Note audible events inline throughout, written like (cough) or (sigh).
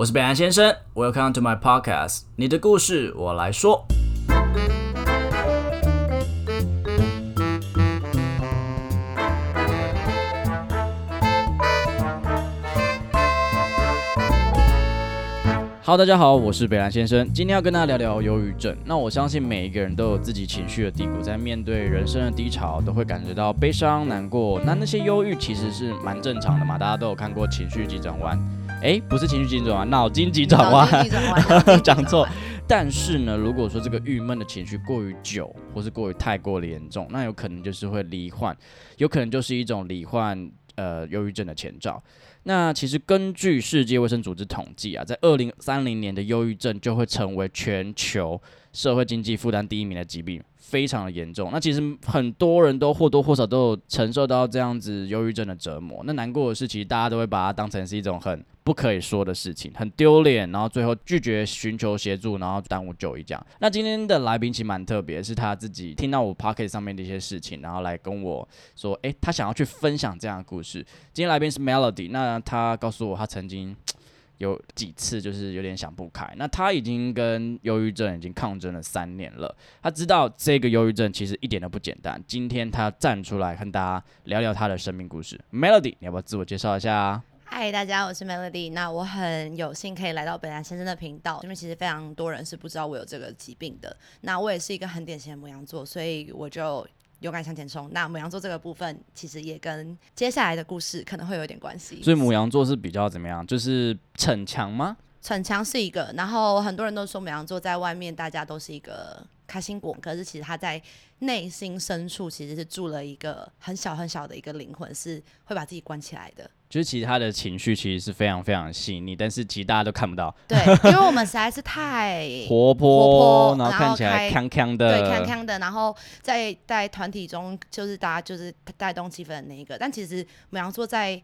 我是北岸先生，Welcome to my podcast，你的故事我来说。Hello，大家好，我是北兰先生，今天要跟大家聊聊忧郁症。那我相信每一个人都有自己情绪的低谷，在面对人生的低潮，都会感觉到悲伤、难过。那那些忧郁其实是蛮正常的嘛，大家都有看过《情绪急转弯》。哎，不是情绪急转弯，脑筋急转弯，(laughs) 讲错。但是呢，如果说这个郁闷的情绪过于久，或是过于太过的严重，那有可能就是会罹患，有可能就是一种罹患呃忧郁症的前兆。那其实根据世界卫生组织统计啊，在二零三零年的忧郁症就会成为全球社会经济负担第一名的疾病。非常的严重，那其实很多人都或多或少都有承受到这样子忧郁症的折磨。那难过的是，其实大家都会把它当成是一种很不可以说的事情，很丢脸，然后最后拒绝寻求协助，然后耽误就医这样。那今天的来宾其实蛮特别，是他自己听到我 p o c k e t 上面的一些事情，然后来跟我说，诶，他想要去分享这样的故事。今天来宾是 Melody，那他告诉我他曾经。有几次就是有点想不开，那他已经跟忧郁症已经抗争了三年了，他知道这个忧郁症其实一点都不简单。今天他站出来跟大家聊聊他的生命故事。Melody，你要不要自我介绍一下？嗨，大家，我是 Melody。那我很有幸可以来到北兰先生的频道，因为其实非常多人是不知道我有这个疾病的。那我也是一个很典型的母羊座，所以我就。勇敢向前冲。那母羊座这个部分，其实也跟接下来的故事可能会有点关系。所以母羊座是比较怎么样？就是逞强吗？逞强是一个。然后很多人都说母羊座在外面大家都是一个开心果，可是其实他在内心深处其实是住了一个很小很小的一个灵魂，是会把自己关起来的。就是其实他的情绪其实是非常非常细腻，但是其实大家都看不到。对，因为我们实在是太 (laughs) 活泼，然后看起来康康的，对，康康的。然后在在团体中，就是大家就是带动气氛的那一个。但其实母羊座在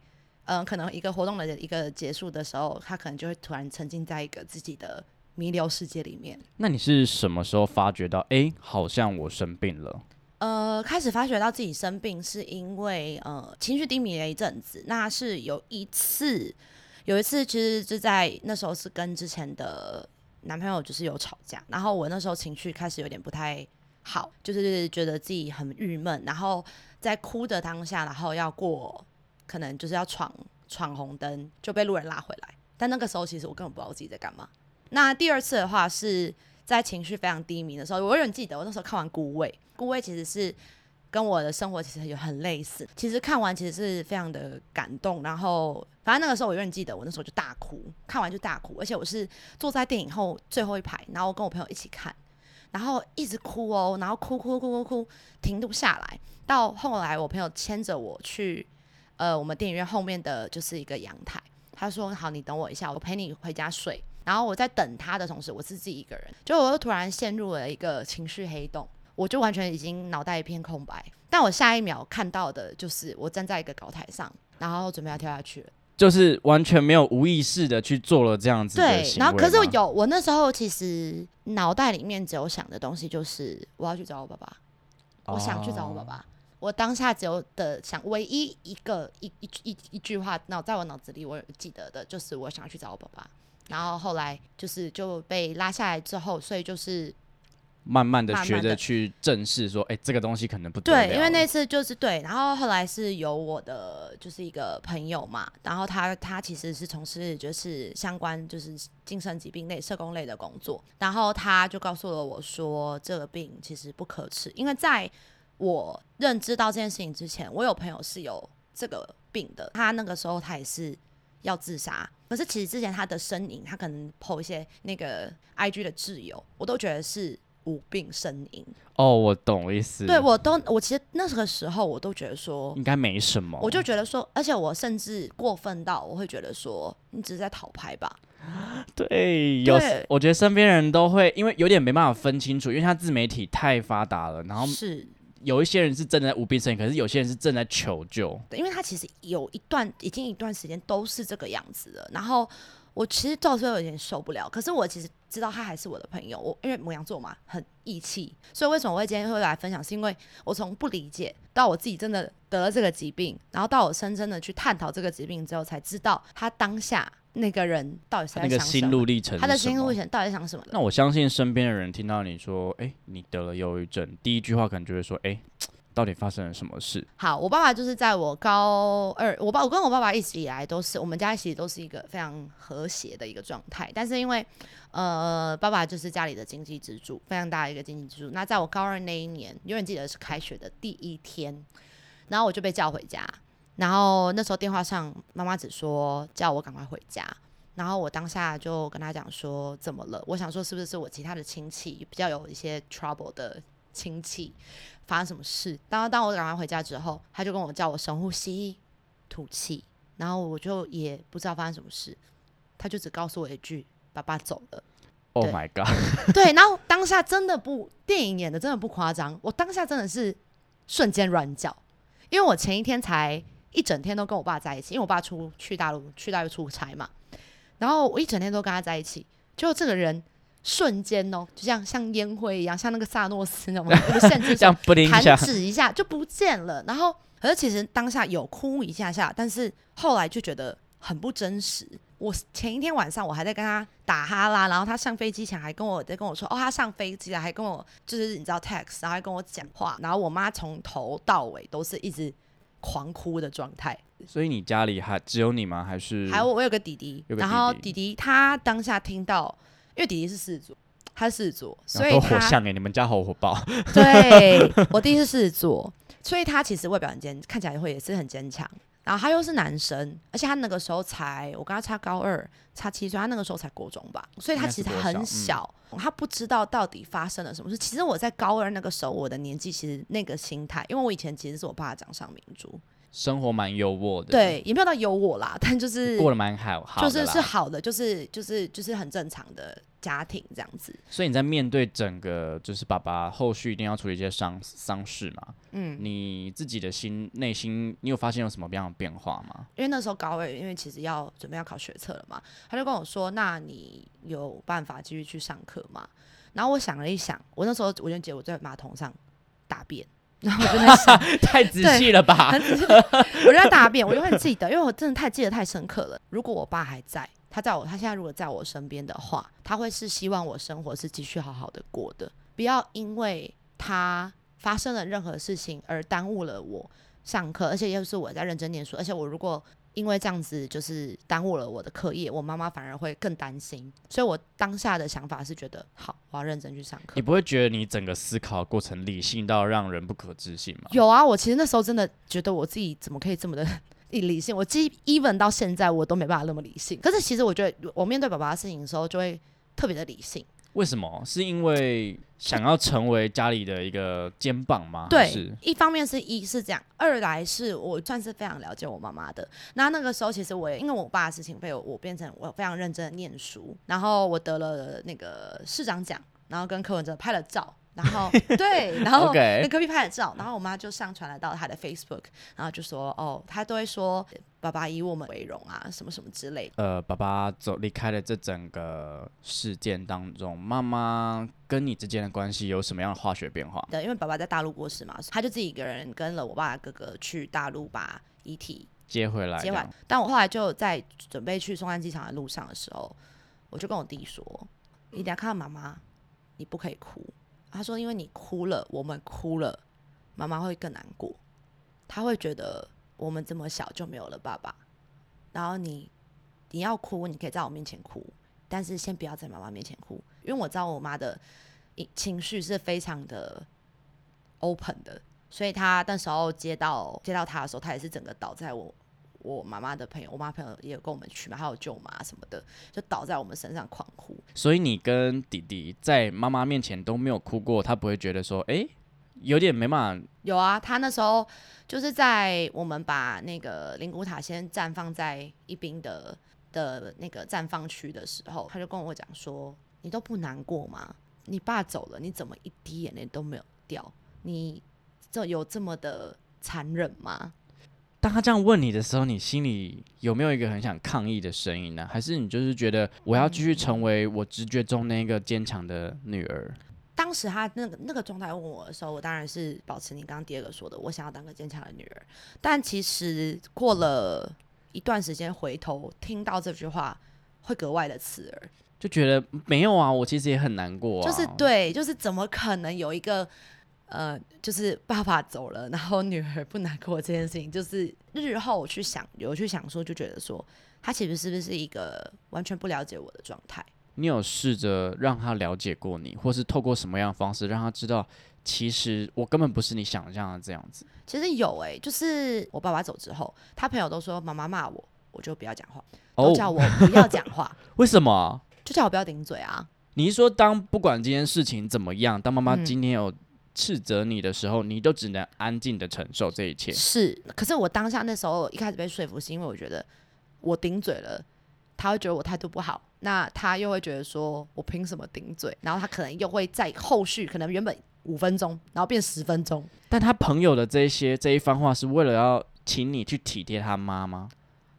嗯，可能一个活动的一个结束的时候，他可能就会突然沉浸在一个自己的弥留世界里面。那你是什么时候发觉到，哎，好像我生病了？呃，开始发觉到自己生病，是因为呃情绪低迷了一阵子。那是有一次，有一次其实就在那时候是跟之前的男朋友就是有吵架，然后我那时候情绪开始有点不太好，就是觉得自己很郁闷，然后在哭的当下，然后要过可能就是要闯闯红灯，就被路人拉回来。但那个时候其实我根本不知道自己在干嘛。那第二次的话是。在情绪非常低迷的时候，我永远记得我那时候看完《孤味》，《孤味》其实是跟我的生活其实有很类似。其实看完其实是非常的感动，然后反正那个时候我永远记得我那时候就大哭，看完就大哭，而且我是坐在电影后最后一排，然后跟我朋友一起看，然后一直哭哦，然后哭哭哭哭哭，停不下来。到后来我朋友牵着我去呃我们电影院后面的就是一个阳台，他说：“好，你等我一下，我陪你回家睡。”然后我在等他的同时，我是自己一个人，就我又突然陷入了一个情绪黑洞，我就完全已经脑袋一片空白。但我下一秒看到的就是我站在一个高台上，然后准备要跳下去了，就是完全没有无意识的去做了这样子对，然后可是有我那时候其实脑袋里面只有想的东西就是我要去找我爸爸，我想去找我爸爸。我当下只有的想唯一一个一一一一句话脑在我脑子里我记得的就是我想要去找我爸爸。然后后来就是就被拉下来之后，所以就是慢慢的学着去正视说，哎，这个东西可能不对。因为那次就是对，然后后来是有我的就是一个朋友嘛，然后他他其实是从事就是相关就是精神疾病类社工类的工作，然后他就告诉了我说，这个病其实不可耻，因为在我认知到这件事情之前，我有朋友是有这个病的，他那个时候他也是。要自杀，可是其实之前他的身影，他可能 po 一些那个 I G 的挚友，我都觉得是无病呻吟。哦，我懂意思。对我都，我其实那个时候我都觉得说应该没什么，我就觉得说，而且我甚至过分到我会觉得说，你只是在讨拍吧。(gasps) 对，有，我觉得身边人都会，因为有点没办法分清楚，因为他自媒体太发达了，然后是。有一些人是真的无病呻吟，可是有些人是正在求救。对，因为他其实有一段已经一段时间都是这个样子了。然后我其实到时候有点受不了，可是我其实知道他还是我的朋友。我因为母羊座嘛，很义气，所以为什么我会今天会来分享？是因为我从不理解到我自己真的得了这个疾病，然后到我深深的去探讨这个疾病之后，才知道他当下那个人到底是在那个心想什么路历程他的心路历程到底在想什么呢？那我相信身边的人听到你说，哎、你得了忧郁症，第一句话可能就会说，哎、到底发生了什么事？好，我爸爸就是在我高二，我爸我跟我爸爸一直以来都是我们家其实都是一个非常和谐的一个状态，但是因为呃爸爸就是家里的经济支柱，非常大的一个经济支柱。那在我高二那一年，永远记得是开学的第一天，然后我就被叫回家，然后那时候电话上妈妈只说叫我赶快回家。然后我当下就跟他讲说怎么了？我想说是不是是我其他的亲戚比较有一些 trouble 的亲戚发生什么事？当当我赶快回家之后，他就跟我叫我深呼吸、吐气，然后我就也不知道发生什么事，他就只告诉我一句：“爸爸走了。Oh my god！” 对，然后当下真的不电影演的真的不夸张，我当下真的是瞬间软脚，因为我前一天才一整天都跟我爸在一起，因为我爸出去大陆去大陆出差嘛，然后我一整天都跟他在一起，就这个人瞬间哦，就像像烟灰一样，像那个萨诺斯那种无限制这样不灵一下弹，指一下就不见了。然后，可是其实当下有哭一下下，但是后来就觉得很不真实。我前一天晚上我还在跟他打哈拉，然后他上飞机前还跟我在跟我说，哦，他上飞机了，还跟我就是你知道 text，然后还跟我讲话，然后我妈从头到尾都是一直狂哭的状态。所以你家里还只有你吗？还是还有我有个弟弟，然后弟弟他当下听到，因为弟弟是狮子座，他是狮子座，所以他都火象哎，你们家好火爆，对我弟是狮子座，所以他其实外表很坚，看起来会也是很坚强。然后他又是男生，而且他那个时候才我跟他差高二，差七岁，他那个时候才国中吧，所以他其实很小，他不知道到底发生了什么事。其实我在高二那个时候，我的年纪其实那个心态，因为我以前其实是我爸的掌上明珠，生活蛮优渥的，，对，也没有到优渥啦，(laughs) 但就是过得蛮好，好就是是好的，就是就是就是很正常的家庭这样子。所以你在面对整个就是爸爸后续一定要处理一些丧丧事嘛，嗯，你自己的心内心，你有发现有什么样的变化吗？因为那时候高二，因为其实要准备要考学测了嘛，他就跟我说：“那你有办法继续去上课吗？”然后我想了一想，我那时候我就觉得我在马桶上大便，然后我就在想，(laughs) 太仔细了吧？很仔细我就在大便，我就很记得，因为我真的太记得太深刻了。如果我爸还在，他在我他现在如果在我身边的话，他会是希望我生活是继续好好的过的，不要因为他发生了任何事情而耽误了我上课，而且又是我在认真念书，而且我如果因为这样子就是耽误了我的课业，我妈妈反而会更担心，所以我当下的想法是觉得好，我要认真去上课你。不会觉得你整个思考过程理性到让人不可置信吗？有啊，我其实那时候真的觉得我自己怎么可以这么的 (laughs) 理性？我基 even 到现在我都没办法那么理性。可是其实我觉得我面对爸爸的事情的时候，就会特别的理性。为什么？是因为想要成为家里的一个肩膀吗？还对，一方面是一是这样，二来是我算是非常了解我妈妈的。那那个时候其实我也因为我爸的事情被我我变成我非常认真的念书，然后我得了那个市长奖，然后跟柯文哲拍了照。然后 (laughs) 对，然后跟隔壁拍了照，然后我妈就上传了到她的 Facebook，然后就说哦，她都会说爸爸以我们为荣啊，什么什么之类的。呃，爸爸走离开了这整个事件当中，妈妈跟你之间的关系有什么样的化学变化？对，因为爸爸在大陆过世嘛，他就自己一个人跟了我爸的哥哥去大陆把遗体接回来，接完。但我后来就在准备去松山机场的路上的时候，我就跟我弟说：“你等下看到妈妈，你不可以哭。”他说：“因为你哭了，我们哭了，妈妈会更难过，他会觉得我们这么小就没有了爸爸。然后你你要哭，你可以在我面前哭，但是先不要在妈妈面前哭，因为我知道我妈的情绪是非常的 open 的，所以她那时候接到接到她的时候，她也是整个倒在我我妈妈的朋友，我妈朋友也有跟我们去嘛，还有舅妈什么的，就倒在我们身上狂哭。所以你跟弟弟在妈妈面前都没有哭过，他不会觉得说，哎、有点没办法。有啊，他那时候就是在我们把那个灵骨塔先绽放在一边的的那个绽放区的时候，他就跟我讲说：“你都不难过吗？你爸走了，你怎么一滴眼泪都没有掉？你这有这么的残忍吗？”当他这样问你的时候，你心里有没有一个很想抗议的声音呢？还是你就是觉得我要继续成为我直觉中那个坚强的女儿？当时他那个那个状态问我的时候，我当然是保持你刚刚第二个说的，我想要当个坚强的女儿。但其实过了一段时间，回头听到这句话，会格外的刺耳。就觉得没有啊，我其实也很难过、啊。就是对，就是怎么可能有一个呃，就是爸爸走了，然后女儿不难过这件事情，就是日后我去想，有去想说，就觉得说，他其实是不是一个完全不了解我的状态？你有试着让他了解过你，或是透过什么样的方式让他知道，其实我根本不是你想象的这样子。其实有诶、就是我爸爸走之后，他朋友都说妈妈骂我，我就不要讲话，哦都，叫我不要讲话，(laughs) 为什么啊？就叫我不要顶嘴啊。你是说，当不管这件事情怎么样，当妈妈嗯今天有斥责你的时候，你都只能安静的承受这一切？是，可是我当下那时候一开始被说服，是因为我觉得我顶嘴了，他会觉得我态度不好，那他又会觉得说我凭什么顶嘴，然后他可能又会在后续可能原本五分钟，然后变十分钟。但他朋友的这些这一番话，是为了要请你去体贴他妈吗？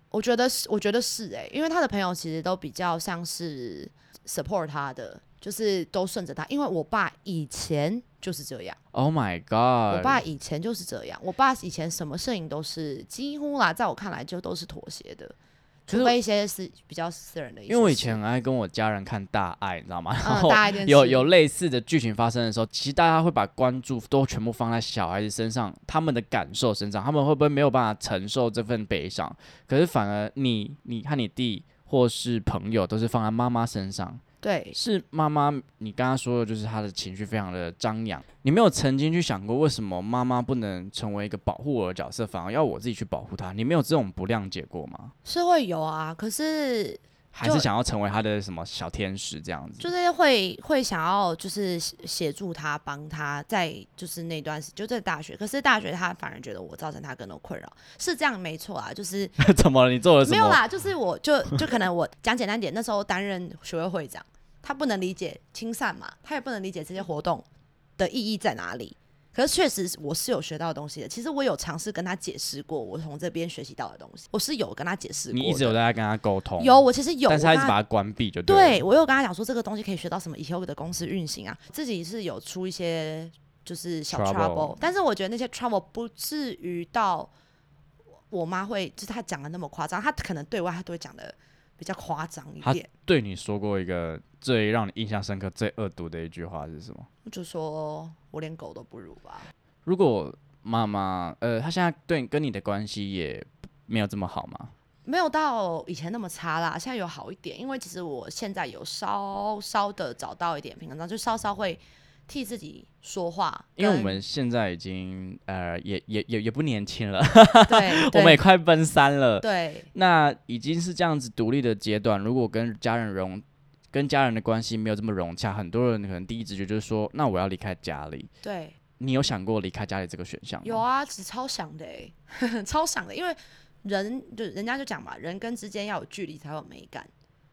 我觉得是，我觉得是诶、因为他的朋友其实都比较像是 support 他的，就是都顺着他。因为我爸以前就是这样，Oh my god！我爸以前就是这样，我爸以前什么摄影都是几乎啦，在我看来就都是妥协的，除非一些是比较私人的。因为我以前很爱跟我家人看大爱，你知道吗？然嗯，后有有类似的剧情发生的时候，其实大家会把关注都全部放在小孩子身上，他们的感受身上，他们会不会没有办法承受这份悲伤？可是反而你、你和你弟或是朋友都是放在妈妈身上，对是妈妈，你刚刚说的就是她的情绪非常的张扬，你没有曾经去想过为什么妈妈不能成为一个保护我的角色，反而要我自己去保护她？你没有这种不谅解过吗？是会有啊，可是就还是想要成为他的什么小天使这样子？就是会会想要就是协协助他帮他在就是那段时就在大学，可是大学他反而觉得我造成他更多困扰，是这样没错啊，就是 (laughs) 怎么了？你做了什么？没有啦，就是我就就可能我讲简单点，那时候担任学会会长，他不能理解清散嘛，他也不能理解这些活动的意义在哪里。可是确实我是有学到东西的，其实我有尝试跟他解释过我从这边学习到的东西，我是有跟他解释过。你一直有在跟他沟通，有，我其实有，但是他一直把它关闭就对。对我有跟他讲说这个东西可以学到什么以后的公司运行啊，自己是有出一些就是小 Trouble trouble，但是我觉得那些 trouble 不至于到我妈会就是她讲的那么夸张，她可能对外她都会讲的比较夸张一她点，对你说过一个最让你印象深刻、最恶毒的一句话是什么？我就说我连狗都不如吧。如果妈妈，呃，她现在对跟你的关系也没有这么好吗？没有到以前那么差啦，现在有好一点，因为其实我现在有稍稍的找到一点平衡，就稍稍会替自己说话，因为我们现在已经呃，也也也也不年轻了，对 (laughs) 我们也快奔三了。对那已经是这样子独立的阶段，如果跟家人融，跟家人的关系没有这么融洽，很多人可能第一直觉就是说，那我要离开家里。对。你有想过离开家里这个选项？有啊，只超想的哎、(laughs) 超想的，因为人就人家就讲嘛，人跟之间要有距离才有美感。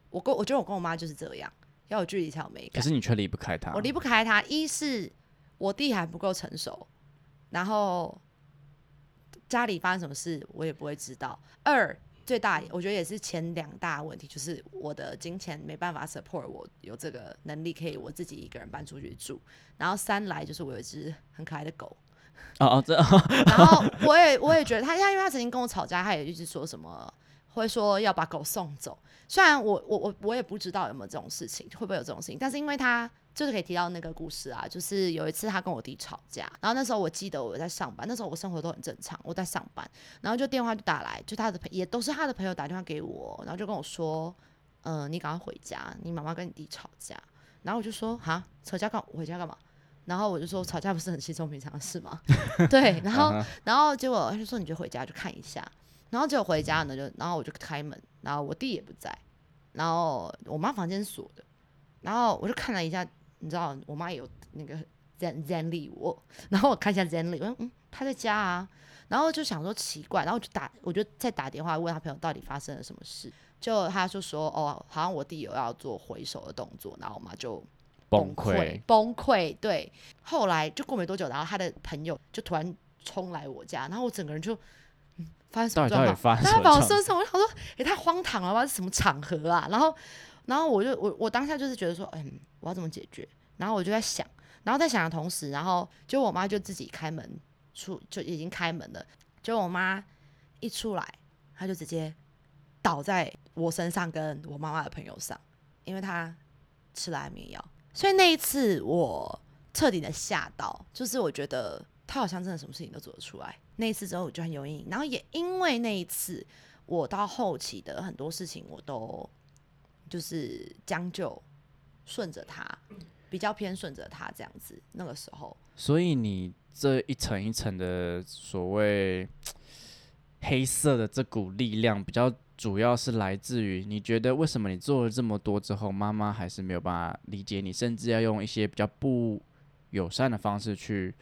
我跟我觉得我跟我妈就是这样，要有距离才有美感。可是你却离不开他。我离不开他，一是我弟还不够成熟，然后家里发生什么事我也不会知道。二最大我觉得也是前两大问题，就是我的金钱没办法 support 我有这个能力可以我自己一个人搬出去住。然后三来就是我有一只很可爱的狗。哦哦，这 (laughs) 然后我也我也觉得他，他因为他曾经跟我吵架，他也一直说什么会说要把狗送走。虽然我我我我也不知道有没有这种事情，会不会有这种事情，但是因为他就是可以提到那个故事啊，就是有一次他跟我弟吵架，然后那时候我记得我在上班，那时候我生活都很正常，我在上班，然后就电话就打来，就他的朋也都是他的朋友打电话给我，然后就跟我说，嗯、你赶快回家，你妈妈跟你弟吵架，然后我就说哈，吵架干回家干嘛？然后我就说吵架不是很稀松平常的事吗？(laughs) 对，然后然后结果他就说你就回家去看一下，然后结果回家呢就然后我就开门，然后我弟也不在，然后我妈房间是锁的，然后我就看了一下，你知道我妈有那个 Zen Zen 力我，然后我看一下 Zen 力，我说嗯他在家啊，然后就想说奇怪，然后我就打我就再打电话问他朋友到底发生了什么事，就他就说哦好像我弟有要做回手的动作，然后我妈就崩溃溃，，崩溃。对，后来就过没多久，然后他的朋友就突然冲来我家，然后我整个人就，嗯，发生什么状况？他把我什么我就想说，也太荒唐了吧，是什么场合啊？然后，然后我就我我当下就是觉得说，嗯，我要怎么解决？然后我就在想，然后在想的同时，然后就我妈就自己开门出，就已经开门了，就我妈一出来，她就直接倒在我身上跟我妈妈的朋友上，因为她吃了安眠药。所以那一次我彻底的吓到，就是我觉得他好像真的什么事情都做得出来。那一次之后我就很有阴影，然后也因为那一次，我到后期的很多事情我都就是将就顺着他，比较偏顺着他这样子。那个时候，所以你这一层一层的所谓黑色的这股力量，比较主要是来自于你觉得为什么你做了这么多之后，妈妈还是没有办法理解你，甚至要用一些比较不友善的方式去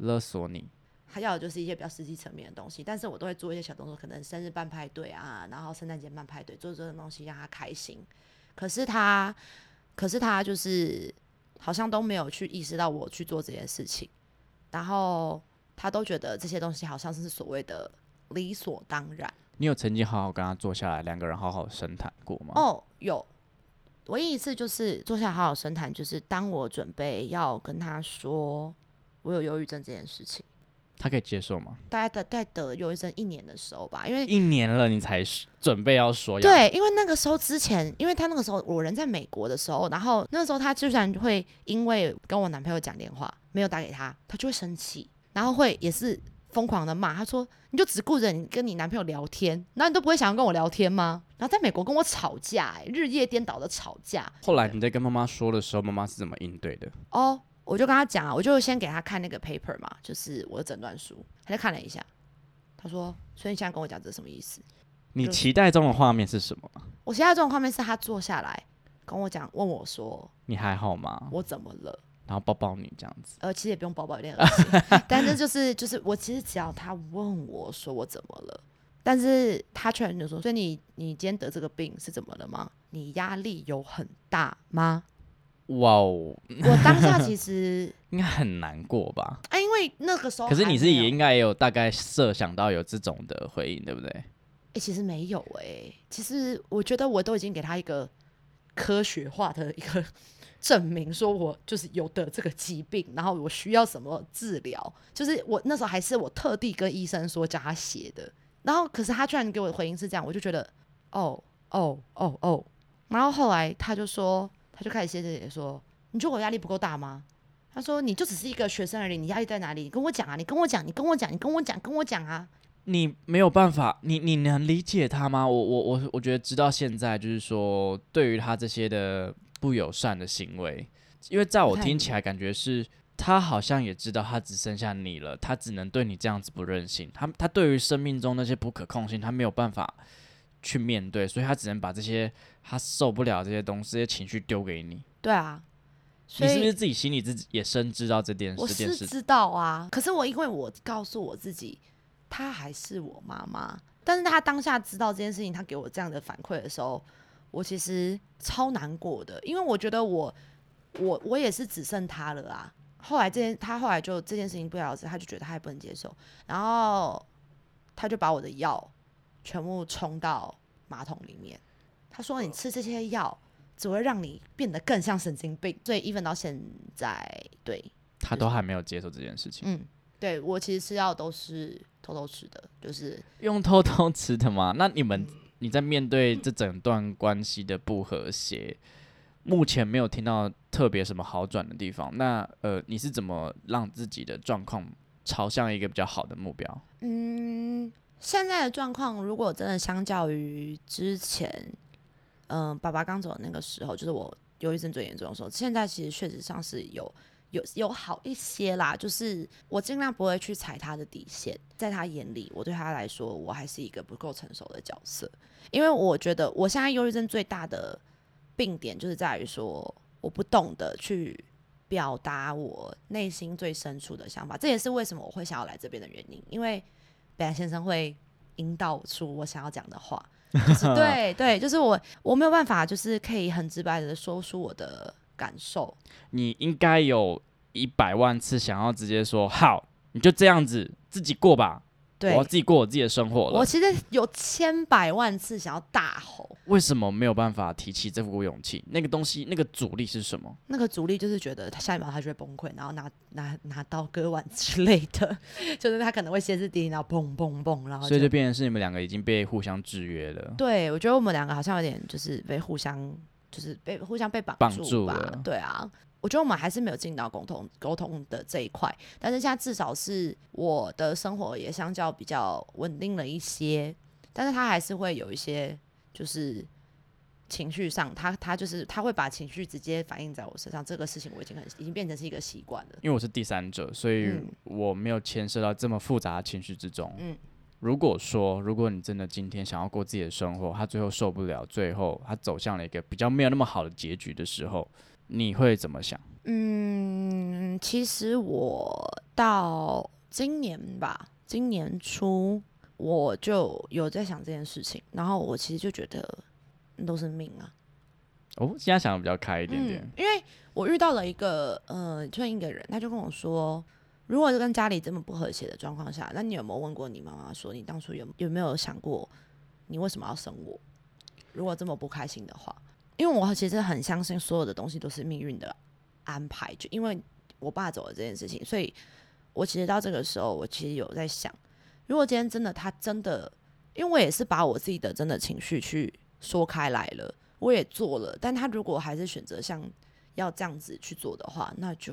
勒索你。他要的就是一些比较实际层面的东西，但是我都会做一些小动作，可能生日办派对啊，然后圣诞节办派对，做这种东西让他开心。可是他，可是他就是好像都没有去意识到我去做这件事情，然后他都觉得这些东西好像是所谓的理所当然。你有曾经好好跟他坐下来，两个人好好深谈过吗？哦，有，唯一一次就是坐下来好好深谈，就是当我准备要跟他说我有忧郁症这件事情。他可以接受吗？大概得在得忧郁症一年的时候吧，因为一年了你才准备要说。对，因为那个时候之前，因为他那个时候我人在美国的时候，然后那时候他居然会因为跟我男朋友讲电话没有打给他，他就会生气，然后会也是疯狂的骂，他说你就只顾着你跟你男朋友聊天，那你都不会想要跟我聊天吗？然后在美国跟我吵架，哎，日夜颠倒的吵架。后来你在跟妈妈说的时候，妈妈是怎么应对的？哦。我就跟他讲啊，我就先给他看那个 paper 嘛，就是我的诊断书，他就看了一下，他说：“所以你现在跟我讲这是什么意思？”你期待中的画面是什么？我期待中的画面是他坐下来跟我讲，问我说：“你还好吗？我怎么了？”然后抱抱你这样子。呃，其实也不用抱抱，有点恶心。(laughs) 但是就是就是我其实只要他问我说我怎么了，但是他却就说：“所以你你今天得这个病是怎么了吗？你压力有很大吗？”哇哦！我当下 (laughs) 其实应该很难过吧？啊，因为那个时候，可是你自己应该也有大概设想到有这种的回应，对不对？哎，其实没有哎，其实我觉得我都已经给他一个科学化的一个证明，说我就是有的这个疾病，然后我需要什么治疗，就是我那时候还是我特地跟医生说叫他写的，然后可是他居然给我的回应是这样，我就觉得哦哦哦哦，然后后来他就说。他就开始谢谢姐说：“你觉得我压力不够大吗？”他说：“你就只是一个学生而已，你压力在哪里？你跟我讲啊！你跟我讲，你跟我讲，你跟我讲，跟我讲啊！”你没有办法，你你能理解他吗？我我我我觉得直到现在，就是说对于他这些的不友善的行为，因为在我听起来感觉是他好像也知道他只剩下你了，他只能对你这样子不任性。他他对于生命中那些不可控性，他没有办法。去面对，所以他只能把这些他受不了这些东西、这些情绪丢给你。对啊，你是不是自己心里自己也深知道这件事？我是知道啊，可是我因为我告诉我自己，她还是我妈妈。但是他当下知道这件事情，他给我这样的反馈的时候，我其实超难过的，因为我觉得我我我也是只剩他了啊。后来这件他后来就这件事情不了了之，他就觉得他也不能接受，然后他就把我的药。全部冲到马桶里面。他说：“你吃这些药只会让你变得更像神经病。”所以，even 到现在，对他都还没有接受这件事情。嗯，对我其实吃药都是偷偷吃的，就是用偷偷吃的吗？那你们你在面对这整段关系的不和谐，目前没有听到特别什么好转的地方。那呃，你是怎么让自己的状况朝向一个比较好的目标？嗯。现在的状况，如果真的相较于之前，嗯，爸爸刚走的那个时候，就是我忧郁症最严重的时候，现在其实确实上是有有有好一些啦。就是我尽量不会去踩他的底线，在他眼里，我对他来说，我还是一个不够成熟的角色。因为我觉得我现在忧郁症最大的病点，就是在于说，我不懂得去表达我内心最深处的想法。这也是为什么我会想要来这边的原因，因为。北兰先生会引导出我想要讲的话，就是 (laughs) 对对，就是我我没有办法，就是可以很直白的说出我的感受。你应该有一百万次想要直接说好，你就这样子自己过吧，对我要自己过我自己的生活了。我其实有千百万次想要大吼，为什么没有办法提起这股勇气？那个东西，那个阻力是什么？那个阻力就是觉得他下一秒他就会崩溃，然后拿拿拿刀割腕之类的，(laughs) 就是他可能会歇斯底里，然后砰砰砰，然后所以就变成是你们两个已经被互相制约了。对我觉得我们两个好像有点就是被互相就是被互相被绑绑住吧住，对啊。我觉得我们还是没有进到沟通沟通的这一块，但是现在至少是我的生活也相较比较稳定了一些，但是他还是会有一些就是情绪上，他他就是他会把情绪直接反映在我身上，这个事情我已经很已经变成是一个习惯了。因为我是第三者，所以嗯我没有牵涉到这么复杂的情绪之中。嗯如果说，如果你真的今天想要过自己的生活，他最后受不了，最后他走向了一个比较没有那么好的结局的时候，你会怎么想？嗯，其实我到今年吧，今年初我就有在想这件事情，然后我其实就觉得都是命啊。哦，现在想的比较开一点点。嗯，因为我遇到了一个呃，就一个人，他就跟我说，如果是跟家里这么不和谐的状况下，那你有没有问过你妈妈说，你当初有有没有想过，你为什么要生我？如果这么不开心的话，因为我其实很相信所有的东西都是命运的安排，就因为我爸走了这件事情，所以我其实到这个时候，我其实有在想，如果今天真的他真的，因为我也是把我自己的真的情绪去说开来了。我也做了，但他如果还是选择像要这样子去做的话，那就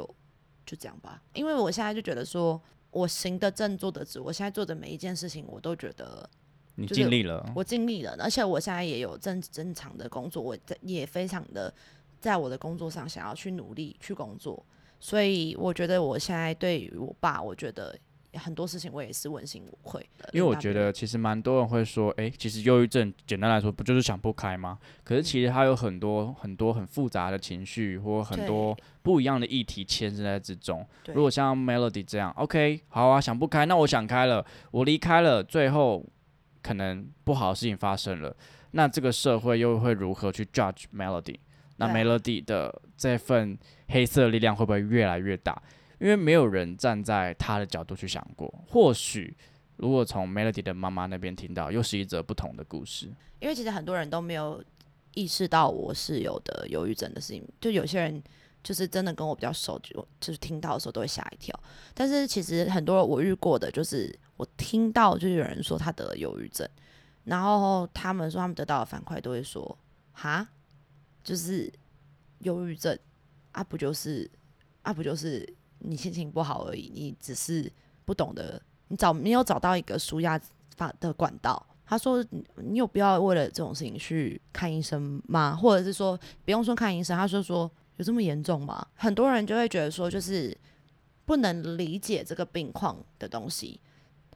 就这样吧。因为我现在就觉得说，我行得正，坐得直，我现在做的每一件事情，我都觉得你尽力了，我尽力了，而且我现在也有正正常的工作，我在也非常的在我的工作上想要去努力去工作，所以我觉得我现在对于我爸，我觉得很多事情我也是问心无愧的。因为我觉觉得其实蛮多人会说，诶，其实忧郁症简单来说不就是想不开吗？可是其实它有很多很多很复杂的情绪，或很多不一样的议题牵涉在之中。如果像 Melody 这样，OK，好啊，想不开，那我想开了，我离开了，最后可能不好的事情发生了，那这个社会又会如何去 judge Melody？那 Melody 的这份黑色力量会不会越来越大？因为没有人站在他的角度去想过，或许如果从 Melody 的妈妈那边听到，又是一则不同的故事。因为其实很多人都没有意识到我是有的忧郁症的事情，就有些人就是真的跟我比较熟，就就是听到的时候都会吓一跳。但是其实很多我遇过的，就是我听到就有人说他得了忧郁症，然后他们说他们得到的反馈都会说，哈，就是忧郁症啊，不就是啊，不就是你心情不好而已，你只是不懂得，你找没有找到一个舒压法的管道。他说：“你有必要为了这种事情去看医生吗？或者是说不用说看医生？”他说：“说有这么严重吗？”很多人就会觉得说，就是不能理解这个病况的东西，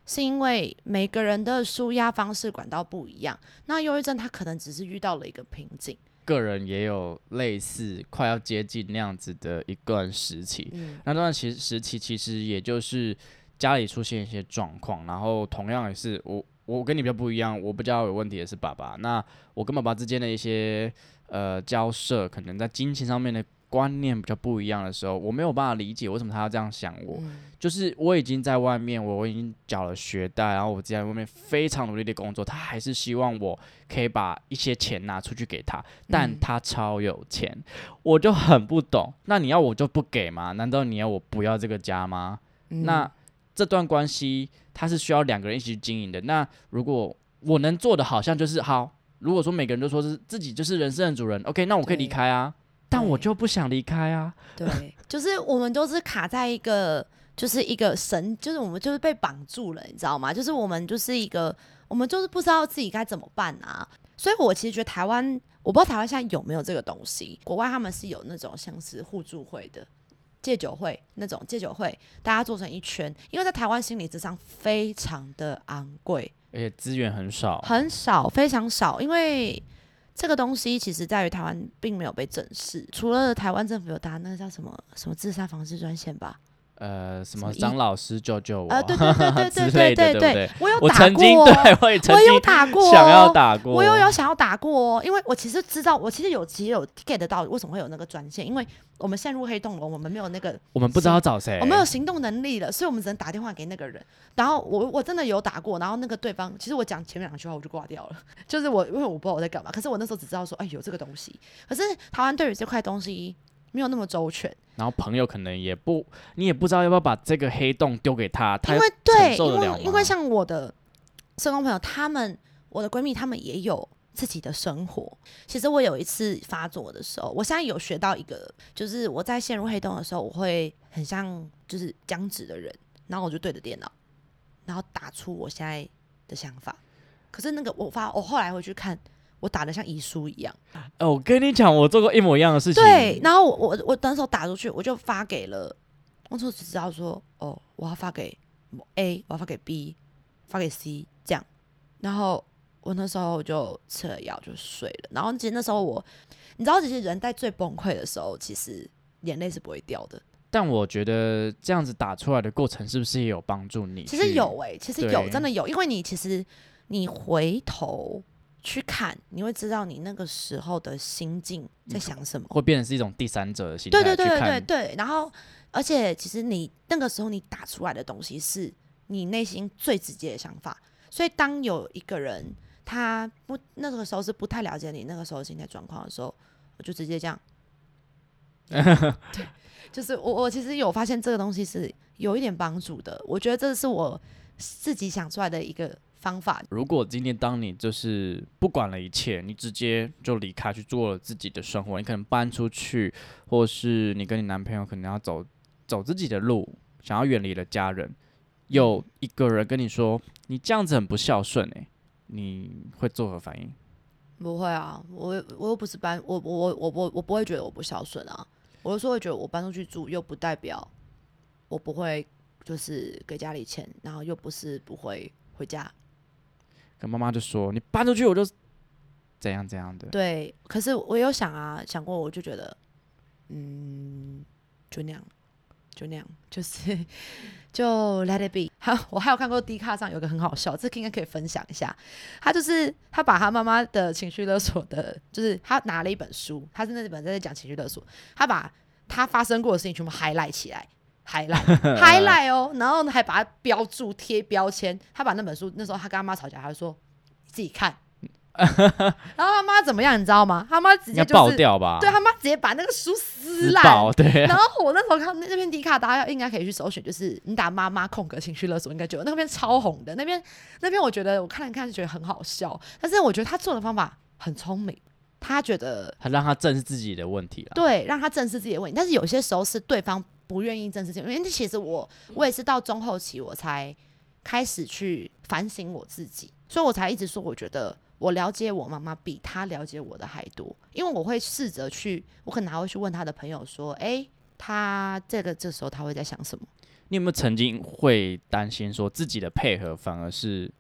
是因为每个人的舒压方式管道不一样。那忧郁症他可能只是遇到了一个瓶颈，个人也有类似快要接近那样子的一段时期，嗯，那段其时期其实也就是家里出现一些状况，然后同样也是我我跟你比较不一样，我比较有问题的是爸爸。那我跟爸爸之间的一些呃交涉，可能在金钱上面的观念比较不一样的时候，我没有办法理解为什么他要这样想我。嗯就是我已经在外面，我我已经缴了学贷，然后我在外面非常努力的工作，他还是希望我可以把一些钱拿出去给他，但嗯他超有钱，我就很不懂。那你要我就不给吗？难道你要我不要这个家吗？嗯那这段关系它是需要两个人一起去经营的。那如果我能做的好像就是好，如果说每个人都说是自己就是人生的主人，OK，那我可以离开啊，但我就不想离开啊。对，(laughs) 就是我们都是卡在一个，就是一个神，就是我们就是被绑住了，你知道吗？就是我们就是一个，我们就是不知道自己该怎么办啊。所以我其实觉得台湾，我不知道台湾现在有没有这个东西，国外他们是有那种像是互助会的。戒酒会那种戒酒会，大家做成一圈，因为在台湾心理智商非常的昂贵，而且资源很少，很少，非常少，因为这个东西其实在于台湾并没有被正视。除了台湾政府有搭那个叫什么什么自杀防治专线吧，呃什么张老师救救我啊，对对对对对，对对 (laughs) 对？我有我打过哦，曾经 (laughs) 对，我也曾我有经打过，想要。打过，我有有想要打过哦，因为我其实知道，我其实有其实有 get 到为什么会有那个专线，因为我们陷入黑洞了，我们没有那个我们不知道找谁，我们有行动能力了，所以我们只能打电话给那个人。然后我我真的有打过，然后那个对方，其实我讲前面两句话我就挂掉了，就是我因为我不知道我在干嘛，可是我那时候只知道说，哎，有这个东西。可是台湾对于这块东西没有那么周全，然后朋友可能也不，你也不知道要不要把这个黑洞丢给他，他因为对，因为因为像我的社工朋友，他们我的闺蜜，她们也有自己的生活。其实我有一次发作的时候，我现在有学到一个，就是我在陷入黑洞的时候，我会很像就是僵直的人，然后我就对着电脑，然后打出我现在的想法。可是那个我发，我后来回去看，我打的像遗书一样。哦，我跟你讲，我做过一模一样的事情。对，，然后我我我那时候打出去，我就发给了，我那时候只知道说，哦，我要发给 A，我要发给 B，发给 C 这样，然后我那时候就吃了药就睡了，然后其实那时候我，你知道，其实人在最崩溃的时候，其实眼泪是不会掉的。但我觉得这样子打出来的过程是不是也有帮助你？其实有诶、其实有，真的有，因为你其实你回头去看，你会知道你那个时候的心境在想什么。会变成是一种第三者的心态对对对对对对，然后而且其实你那个时候你打出来的东西是你内心最直接的想法，所以当有一个人他不那个时候是不太了解你那个时候心态状况的时候，我就直接这样，(laughs) 对，就是我我其实有发现这个东西是有一点帮助的，我觉得这是我自己想出来的一个方法，如果今天当你就是不管了一切，你直接就离开去做了自己的生活，你可能搬出去，或是你跟你男朋友可能要走走自己的路，想要远离了家人，有一个人跟你说你这样子很不孝顺诶、你会作何反应？不会啊，我我又不是搬，我我我我我我不会觉得我不孝顺啊。我有时候会觉得我搬出去住，又不代表我不会就是给家里钱，然后又不是不会回家。跟妈妈就说你搬出去我就怎样怎样的，对，可是我有想啊，想过，我就觉得，嗯，就那样，就那样，就是 (laughs) 就 let it be。还有我还有看过 D 卡上有个很好笑，这个应该可以分享一下。他就是他把他妈妈的情绪勒索的，就是他拿了一本书，他是那本在讲情绪勒索，他把他发生过的事情全部 highlight 起来。Highlight (laughs) highlight 哦，然后呢还把它标注贴标签。他把那本书那时候他跟他妈吵架，他就说自己看。(laughs) 然后他妈怎么样，你知道吗？他妈直接就是爆掉吧？对他妈直接把那个书撕烂。(laughs) 然后我那时候看那那篇迪卡，大家应该可以去首选，就是你打妈妈空格情绪勒索，应该就有那篇超红的。那边那边我觉得我看了看就觉得很好笑，但是我觉得他做的方法很聪明，他觉得他让他正视自己的问题了。对让他正视自己的问题，但是有些时候是对方不愿意正视自己的问题，因为其实我我也是到中后期我才开始去反省我自己，所以我才一直说我觉得。我了解我妈妈比她了解我的还多，因为我会试着去，我可能还会去问她的朋友说：“诶，他这个这时候他会在想什么你有没有曾经会担心说自己的配合反而是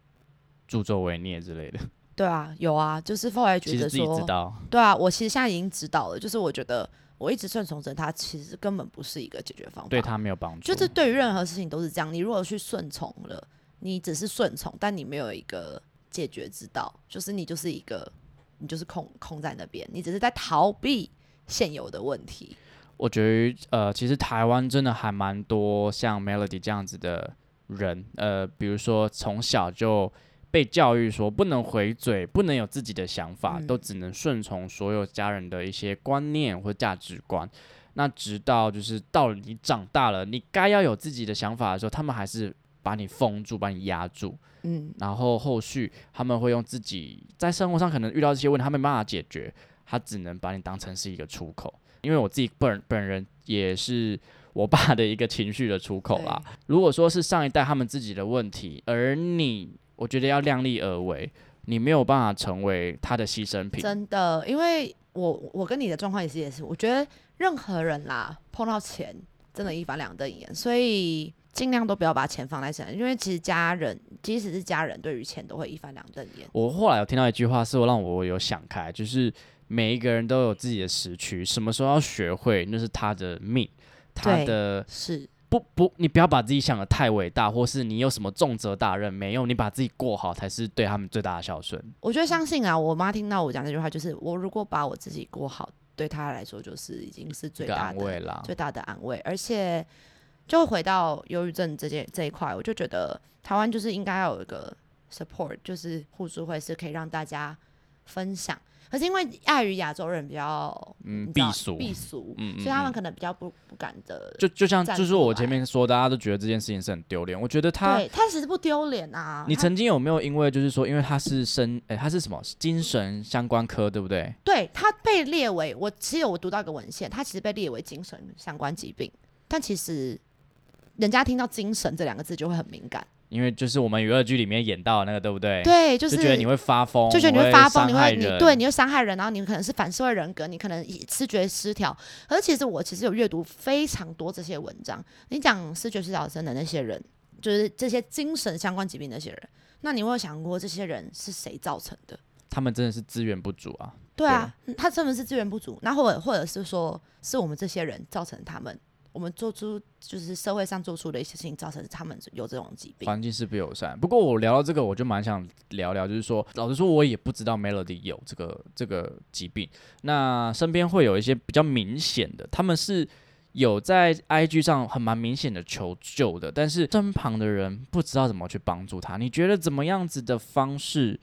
助纣为虐之类的？？”对啊，有啊，就是后来觉得其实自己知说，道，对啊，我其实现在已经知道了，就是我觉得我一直顺从着他，其实根本不是一个解决方法。对他没有帮助。就是对于任何事情都是这样，你如果去顺从了，你只是顺从，但你没有一个解决之道，就是你就是一个，你就是空空在那边，你只是在逃避现有的问题。我觉得呃，其实台湾真的还蛮多像 Melody 这样子的人，呃，比如说从小就被教育说不能回嘴，不能有自己的想法，嗯都只能顺从所有家人的一些观念或价值观。那直到就是到了你长大了，你该要有自己的想法的时候，他们还是把你封住，把你压住。嗯，然后后续他们会用自己在生活上可能遇到这些问题，他没办法解决，他只能把你当成是一个出口。因为我自己本本人也是我爸的一个情绪的出口啦。如果说是上一代他们自己的问题，而你，我觉得要量力而为，你没有办法成为他的牺牲品。真的，因为我我跟你的状况也是也是，我觉得任何人啦碰到钱，真的一翻两瞪眼，所以尽量都不要把钱放在身上，因为其实家人，即使是家人，对于钱都会一翻两瞪眼。我后来有听到一句话，是我让我有想开，就是每一个人都有自己的时区，什么时候要学会，那是他的命，他的是不不，你不要把自己想的太伟大，或是你有什么重责大任，没有，你把自己过好才是对他们最大的孝顺。我觉得相信啊，我妈听到我讲这句话，就是我如果把我自己过好，对她来说就是已经是最大的安慰啦，最大的安慰，而且就回到忧郁症这件这一块，我就觉得台湾就是应该要有一个 support，就是互助会是可以让大家分享。可是因为碍于亚洲人比较嗯避俗避俗，所以他们嗯可能比较不不敢的。就就像就是我前面说，大家都觉得这件事情是很丢脸。我觉得他，对他其实不丢脸啊，你曾经有没有因为就是说，因为他是生，诶、他是什么精神相关科，对不对？对他被列为我其实有我读到一个文献，他其实被列为精神相关疾病，但其实人家听到精神这两个字就会很敏感，因为就是我们娱乐剧里面演到的那个，对不对？对，就就是觉得你会发疯，就觉得你会发疯，你会你对你会伤害人，然后你可能是反社会人格，你可能视觉失调。可是其实我其实有阅读非常多这些文章，你讲视觉失调症的那些人，就是这些精神相关疾病那些人，那你有没有想过这些人是谁造成的？他们真的是资源不足啊。对啊，他真的是资源不足，那或者或者是说是我们这些人造成他们，我们做出就是社会上做出的一些事情，造成他们有这种疾病。环境是不友善。不过我聊到这个，我就蛮想聊聊，就是说，老实说，我也不知道 Melody 有这个这个疾病。那身边会有一些比较明显的，他们是有在 IG 上很蛮明显的求救的，但是身旁的人不知道怎么去帮助他。你觉得怎么样子的方式？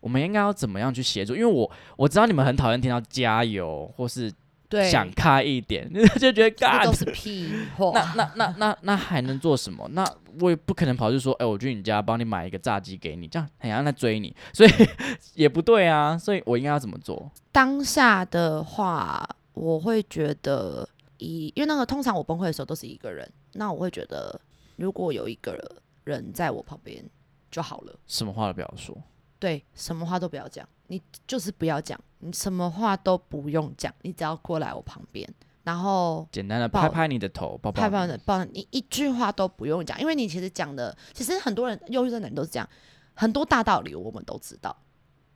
我们应该要怎么样去协助？因为我我知道你们很讨厌听到加油或是对，想开一点，(laughs) 就觉得都是屁话。(laughs) 那那那那那还能做什么？那我也不可能跑去说，哎、我去你家帮你买一个炸鸡给你，这样很像在追你，所以 (laughs) 也不对啊。所以我应该要怎么做？当下的话，我会觉得一，因为那个通常我崩溃的时候都是一个人，那我会觉得如果有一个人在我旁边就好了。什么话都不要说。对，什么话都不要讲，你就是不要讲，你什么话都不用讲，你只要过来我旁边，然后简单的抱拍拍你的头，抱抱拍你。拍的抱你，一句话都不用讲，因为你其实讲的，其实很多人忧郁症的人都是这样，很多大道理我们都知道，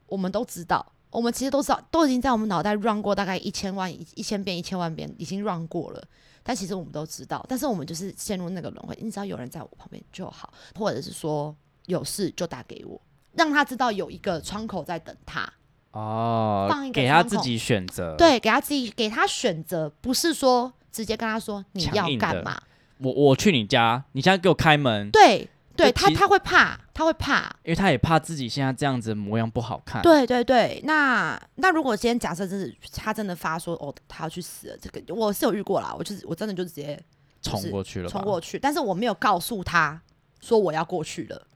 我们都知道，我们其实都知道，都已经在我们脑袋 run 过大概一千万、一一千遍、一千万遍，已经 run 过了。但其实我们都知道，但是我们就是陷入那个轮回。你只要有人在我旁边就好，或者是说有事就打给我，让他知道有一个窗口在等他。哦放一，个给他窗口自己选择。，对，给他自己给他选择，不是说直接跟他说你要干嘛。我我去你家，你现在给我开门，对对，就其他他会怕，他会怕。因为他也怕自己现在这样子的模样不好看。，对对对，那那如果今天假设真是他真的发说哦，他要去死了，这个我是有遇过啦，我就是我真的就直接冲过去了吧。冲过去，但是我没有告诉他说我要过去了，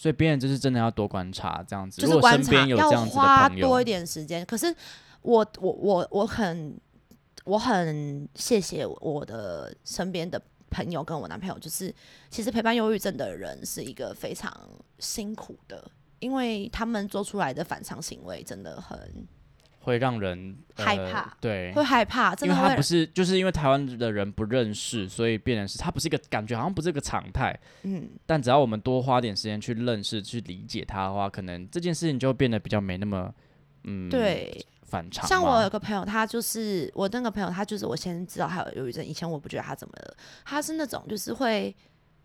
所以别人就是真的要多观察这样子。就是观察，身边有这要样子的花朋友多一，点时间。可是我我我我很我很谢谢我的身边的朋友跟我男朋友，就是其实陪伴忧郁症的人是一个非常辛苦的，因为他们做出来的反常行为真的很会让人呃害怕对，会害怕，真因为他不是，就是因为台湾的人不认识，所以变成是他不是一个感觉，好像不是一个常态。嗯。但只要我们多花点时间去认识、去理解他的话，可能这件事情就会变得比较没那么嗯对，反常。像我有个朋友，他就是我那个朋友，他就是我先知道他有忧郁症，以前我不觉得他怎么了，他是那种就是会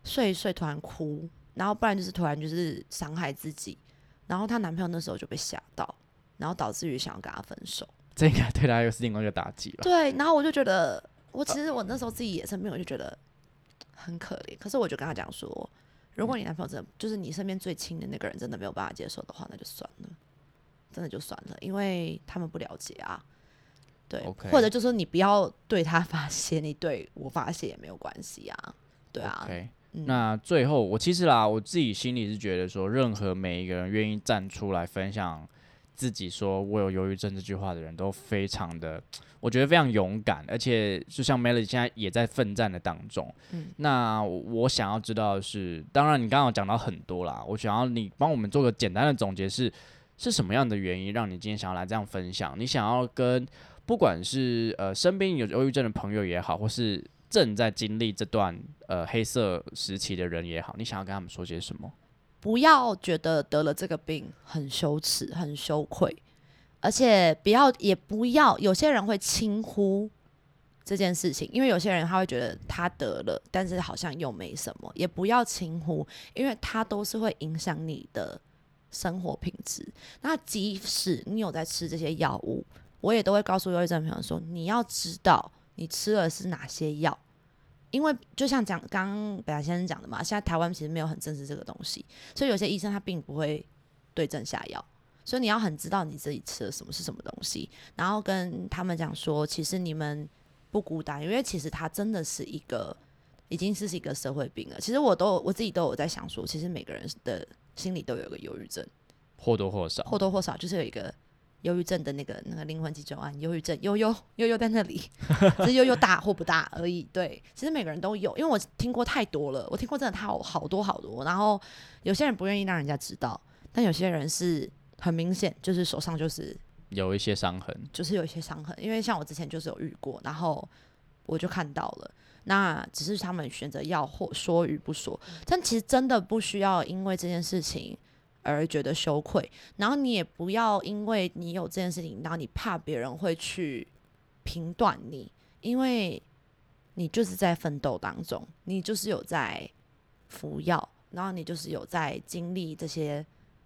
睡一睡突然哭，然后不然就是突然就是伤害自己，然后她男朋友那时候就被吓到，然后导致于想要跟他分手。这应该对他又是另外一个打击吧。对，然后我就觉得，我其实我那时候自己也生病，我就觉得很可怜，可是我就跟他讲说，如果你男朋友真的就是你身边最亲的那个人真的没有办法接受的话，那就算了，真的就算了，因为他们不了解啊。对或者就说你不要对他发泄，你对我发泄也没有关系啊。对啊那最后我其实啦，我自己心里是觉得说，任何每一个人愿意站出来分享自己说我有忧郁症这句话的人都非常的，我觉得非常勇敢，而且就像 Melody 现在也在奋战的当中。嗯那我想要知道的是，当然你刚刚有讲到很多啦，我想要你帮我们做个简单的总结是，是什么样的原因让你今天想要来这样分享？你想要跟不管是呃身边有忧郁症的朋友也好，或是正在经历这段呃黑色时期的人也好，你想要跟他们说些什么？不要觉得得了这个病很羞耻、很羞愧，而且不要也不要，有些人会轻忽这件事情，因为有些人他会觉得他得了，但是好像又没什么，也不要轻忽，因为它都是会影响你的生活品质。那即使你有在吃这些药物，我也都会告诉忧郁症朋友说，你要知道你吃的是哪些药，因为就像讲刚刚北兰先生讲的嘛，现在台湾其实没有很正视这个东西，所以有些医生他并不会对症下药。所以你要很知道你自己吃的什么是什么东西，然后跟他们讲说，其实你们。不孤单，因为其实他真的是一个，已经是一个社会病了。其实我都我自己都有在想说，其实每个人的心里都有一个忧郁症，或多或少，或多或少就是有一个忧郁症的那个那个灵魂急救案，忧郁症悠悠悠悠在那里，(laughs) 只是悠悠大或不大而已。对，其实每个人都有，因为我听过太多了，我听过真的好好多好多。然后有些人不愿意让人家知道，但有些人是很明显，就是手上就是。有一些伤痕，就是有一些伤痕，因为像我之前就是有遇过，然后我就看到了。那只是他们选择要或说与不说，但其实真的不需要因为这件事情而觉得羞愧，然后你也不要因为你有这件事情，然后你怕别人会去评断你，因为你就是在奋斗当中，你就是有在服药，然后你就是有在经历这些。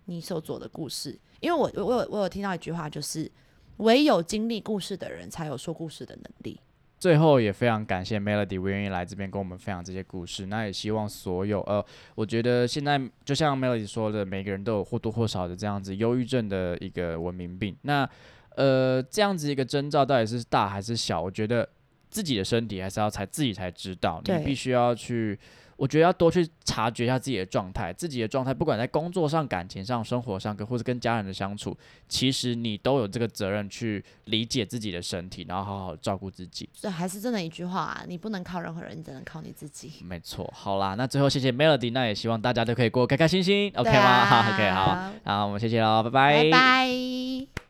你所做的故事，因为我我有我有听到一句话，就是唯有经历故事的人才有说故事的能力。最后也非常感谢 Melody 愿意来这边跟我们分享这些故事。那也希望所有呃，我觉得现在就像 Melody 说的，每个人都有或多或少的这样子忧郁症的一个文明病。那呃，这样子一个征兆到底是大还是小？我觉得自己的身体还是要才自己才知道，你必须要去。我觉得要多去察觉一下自己的状态，自己的状态，不管在工作上、感情上、生活上，跟或者跟家人的相处，其实你都有这个责任去理解自己的身体，然后好好照顾自己。这还是真的一句话啊，你不能靠任何人，你只能靠你自己。没错，好啦，那最后谢谢 Melody，那也希望大家都可以过开开心心，OK 吗？好，(laughs) OK，好，那我们谢谢喽，拜拜，拜拜。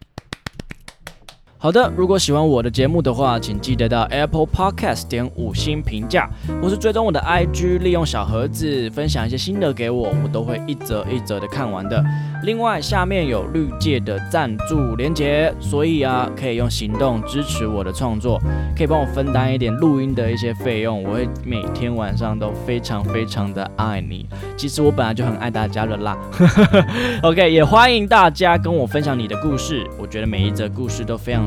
好的，如果喜欢我的节目的话，请记得到 Apple Podcast 点五星评价，或是追踪我的 IG，利用小盒子分享一些心得给我，我都会一则一则的看完的。另外，下面有绿界的赞助连结，所以啊，可以用行动支持我的创作，可以帮我分担一点录音的一些费用，我会每天晚上都非常非常的爱你。其实我本来就很爱大家的啦。(laughs) OK，也欢迎大家跟我分享你的故事，我觉得每一则故事都非常